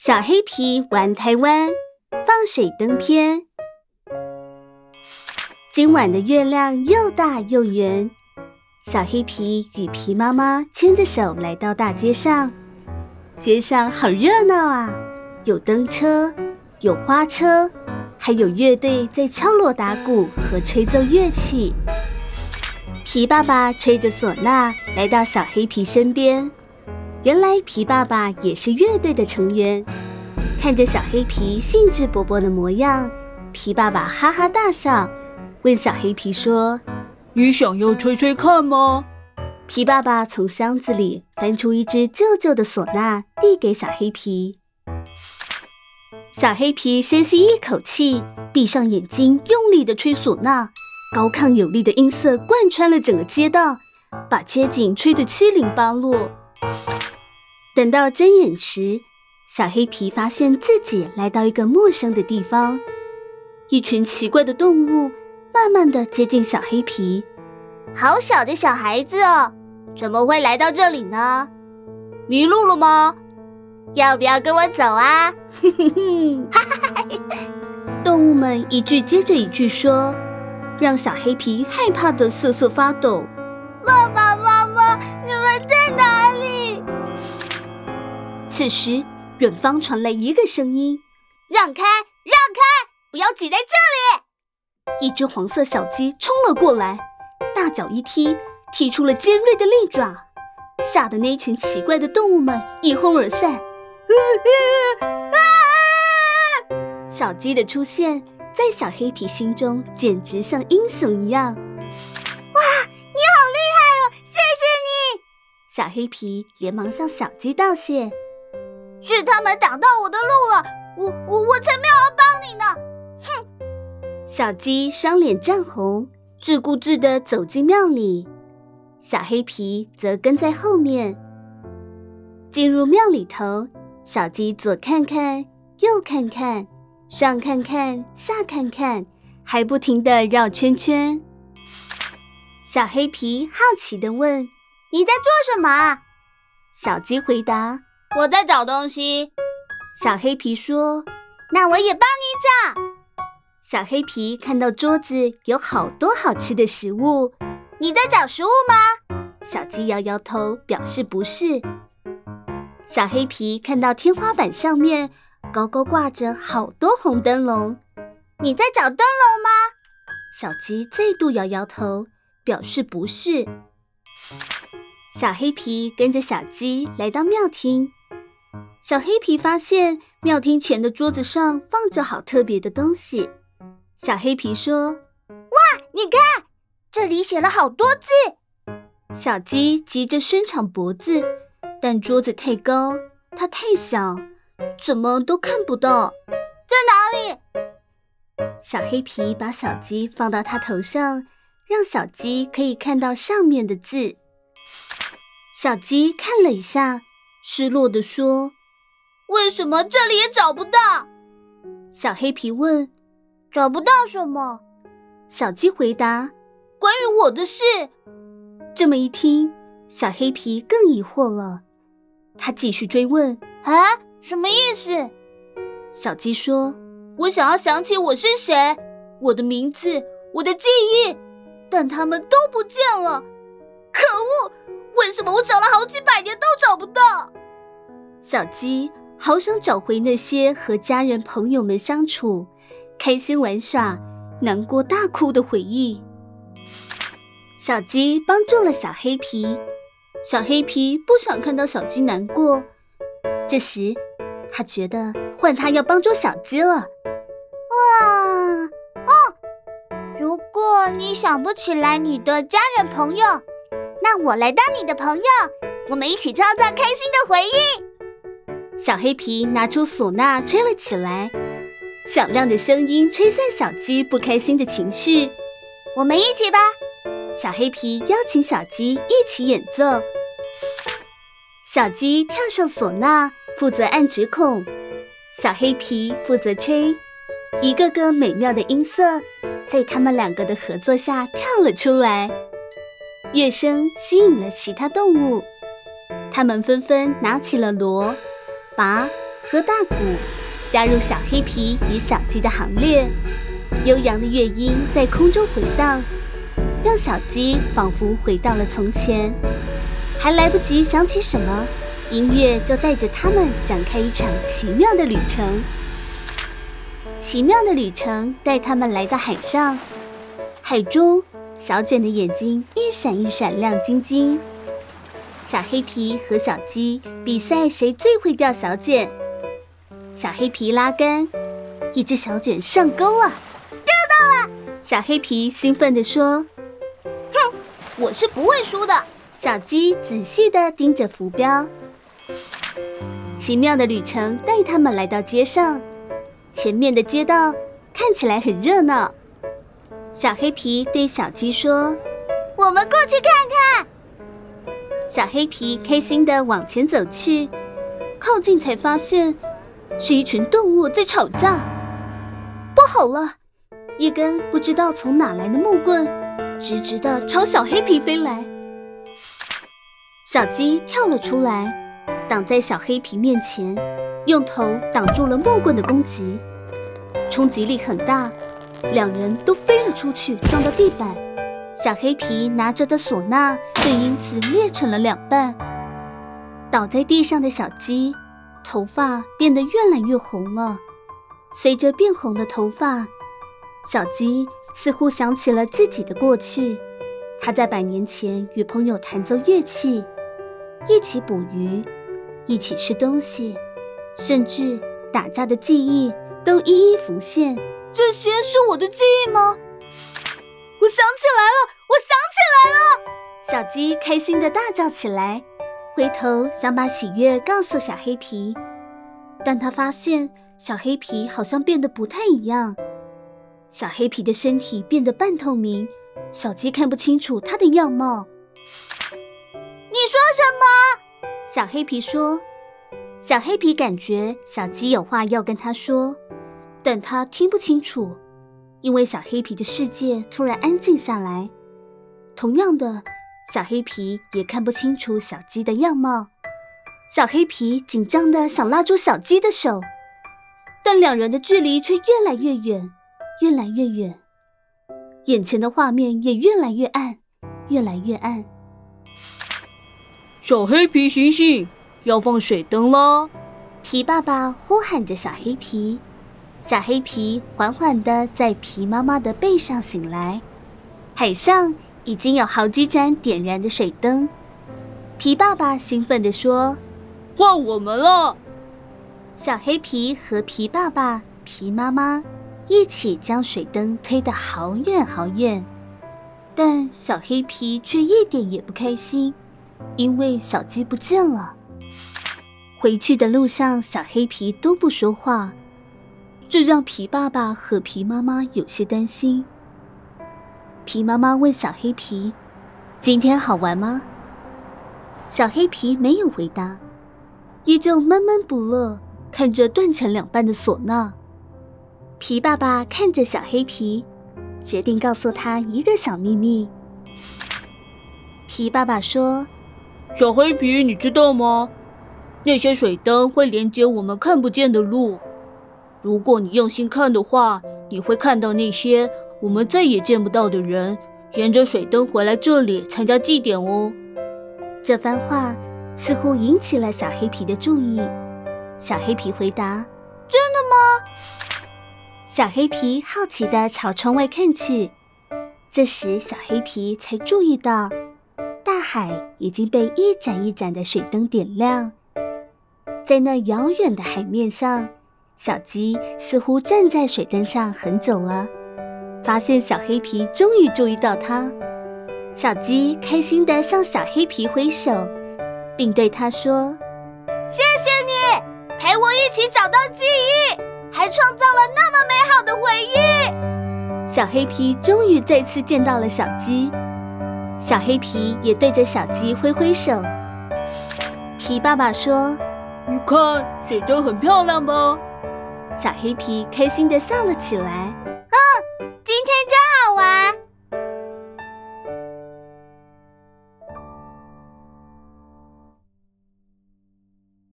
小黑皮玩台湾放水灯篇。今晚的月亮又大又圆，小黑皮与皮妈妈牵着手来到大街上。街上好热闹啊，有灯车，有花车，还有乐队在敲锣打鼓和吹奏乐器。皮爸爸吹着唢呐来到小黑皮身边。原来皮爸爸也是乐队的成员，看着小黑皮兴致勃勃的模样，皮爸爸哈哈大笑，问小黑皮说：“你想要吹吹看吗？”皮爸爸从箱子里翻出一只旧旧的唢呐，递给小黑皮。小黑皮深吸一口气，闭上眼睛，用力地吹唢呐，高亢有力的音色贯穿了整个街道，把街景吹得七零八落。等到睁眼时，小黑皮发现自己来到一个陌生的地方，一群奇怪的动物慢慢的接近小黑皮。好小的小孩子哦，怎么会来到这里呢？迷路了吗？要不要跟我走啊？动物们一句接着一句说，让小黑皮害怕的瑟瑟发抖。爸爸妈妈，你们在哪里？此时，远方传来一个声音：“让开，让开，不要挤在这里！”一只黄色小鸡冲了过来，大脚一踢，踢出了尖锐的利爪，吓得那群奇怪的动物们一哄而散。小鸡的出现，在小黑皮心中简直像英雄一样。哇，你好厉害哦！谢谢你！小黑皮连忙向小鸡道谢。是他们挡到我的路了，我我我才没有要帮你呢！哼！小鸡双脸涨红，自顾自地走进庙里，小黑皮则跟在后面。进入庙里头，小鸡左看看，右看看，上看看，下看看，还不停地绕圈圈。小黑皮好奇地问：“你在做什么？”小鸡回答。我在找东西，小黑皮说：“那我也帮你找。”小黑皮看到桌子有好多好吃的食物，你在找食物吗？小鸡摇摇头，表示不是。小黑皮看到天花板上面高高挂着好多红灯笼，你在找灯笼吗？小鸡再度摇摇头，表示不是。小黑皮跟着小鸡来到庙厅。小黑皮发现庙厅前的桌子上放着好特别的东西。小黑皮说：“哇，你看，这里写了好多字。”小鸡急着伸长脖子，但桌子太高，它太小，怎么都看不到。在哪里？小黑皮把小鸡放到它头上，让小鸡可以看到上面的字。小鸡看了一下，失落地说。为什么这里也找不到？小黑皮问。找不到什么？小鸡回答。关于我的事。这么一听，小黑皮更疑惑了。他继续追问。啊，什么意思？小鸡说。我想要想起我是谁，我的名字，我的记忆，但他们都不见了。可恶！为什么我找了好几百年都找不到？小鸡。好想找回那些和家人朋友们相处、开心玩耍、难过大哭的回忆。小鸡帮助了小黑皮，小黑皮不想看到小鸡难过。这时，他觉得换他要帮助小鸡了。哇，哦，如果你想不起来你的家人朋友，那我来当你的朋友，我们一起创造开心的回忆。小黑皮拿出唢呐吹了起来，响亮的声音吹散小鸡不开心的情绪。我们一起吧！小黑皮邀请小鸡一起演奏。小鸡跳上唢呐，负责按指孔；小黑皮负责吹。一个个美妙的音色在他们两个的合作下跳了出来。乐声吸引了其他动物，他们纷纷拿起了锣。拔和大鼓，加入小黑皮与小鸡的行列。悠扬的乐音在空中回荡，让小鸡仿佛回到了从前。还来不及想起什么，音乐就带着他们展开一场奇妙的旅程。奇妙的旅程带他们来到海上，海中小卷的眼睛一闪一闪亮晶晶。小黑皮和小鸡比赛谁最会钓小卷。小黑皮拉杆，一只小卷上钩了，钓到了！小黑皮兴奋地说：“哼，我是不会输的。”小鸡仔细地盯着浮标。奇妙的旅程带他们来到街上，前面的街道看起来很热闹。小黑皮对小鸡说：“我们过去看看。”小黑皮开心地往前走去，靠近才发现是一群动物在吵架。不好了，一根不知道从哪来的木棍直直地朝小黑皮飞来。小鸡跳了出来，挡在小黑皮面前，用头挡住了木棍的攻击，冲击力很大，两人都飞了出去，撞到地板。小黑皮拿着的唢呐也因此裂成了两半。倒在地上的小鸡，头发变得越来越红了。随着变红的头发，小鸡似乎想起了自己的过去。他在百年前与朋友弹奏乐器。一起捕鱼，一起吃东西，甚至打架的记忆都一一浮现。这些是我的记忆吗？想起来了，我想起来了！小鸡开心的大叫起来，回头想把喜悦告诉小黑皮，但他发现小黑皮好像变得不太一样。小黑皮的身体变得半透明，小鸡看不清楚它的样貌。你说什么？小黑皮说。小黑皮感觉小鸡有话要跟他说，但他听不清楚，因为小黑皮的世界突然安静下来。同样的，小黑皮也看不清楚小鸡的样貌。小黑皮紧张的想拉住小鸡的手，但两人的距离却越来越远，越来越远。眼前的画面也越来越暗，越来越暗。小黑皮，醒醒！要放水灯了。皮爸爸呼喊着小黑皮，小黑皮缓缓地在皮妈妈的背上醒来。海上已经有好几盏点燃的水灯。皮爸爸兴奋地说：“换我们了！”小黑皮和皮爸爸、皮妈妈一起将水灯推得好远好远，但小黑皮却一点也不开心。因为小鸡不见了。回去的路上，小黑皮都不说话，这让皮爸爸和皮妈妈有些担心。皮妈妈问小黑皮：“今天好玩吗？”小黑皮没有回答，依旧闷闷不乐，看着断成两半的唢呐。皮爸爸看着小黑皮，决定告诉他一个小秘密。皮爸爸说。小黑皮，你知道吗？那些水灯会连接我们看不见的路。如果你用心看的话，你会看到那些我们再也见不到的人，沿着水灯回来这里参加祭典哦。这番话似乎引起了小黑皮的注意。小黑皮回答：“真的吗？”小黑皮好奇地朝窗外看去。这时，小黑皮才注意到。大海已经被一盏一盏的水灯点亮，在那遥远的海面上，小鸡似乎站在水灯上很久了。发现小黑皮终于注意到它，小鸡开心地向小黑皮挥手，并对它说：“谢谢你陪我一起找到记忆，还创造了那么美好的回忆。”小黑皮终于再次见到了小鸡。小黑皮也对着小鸡挥挥手。皮爸爸说：“你看，水灯很漂亮吧？”小黑皮开心地笑了起来。嗯，今天真好玩。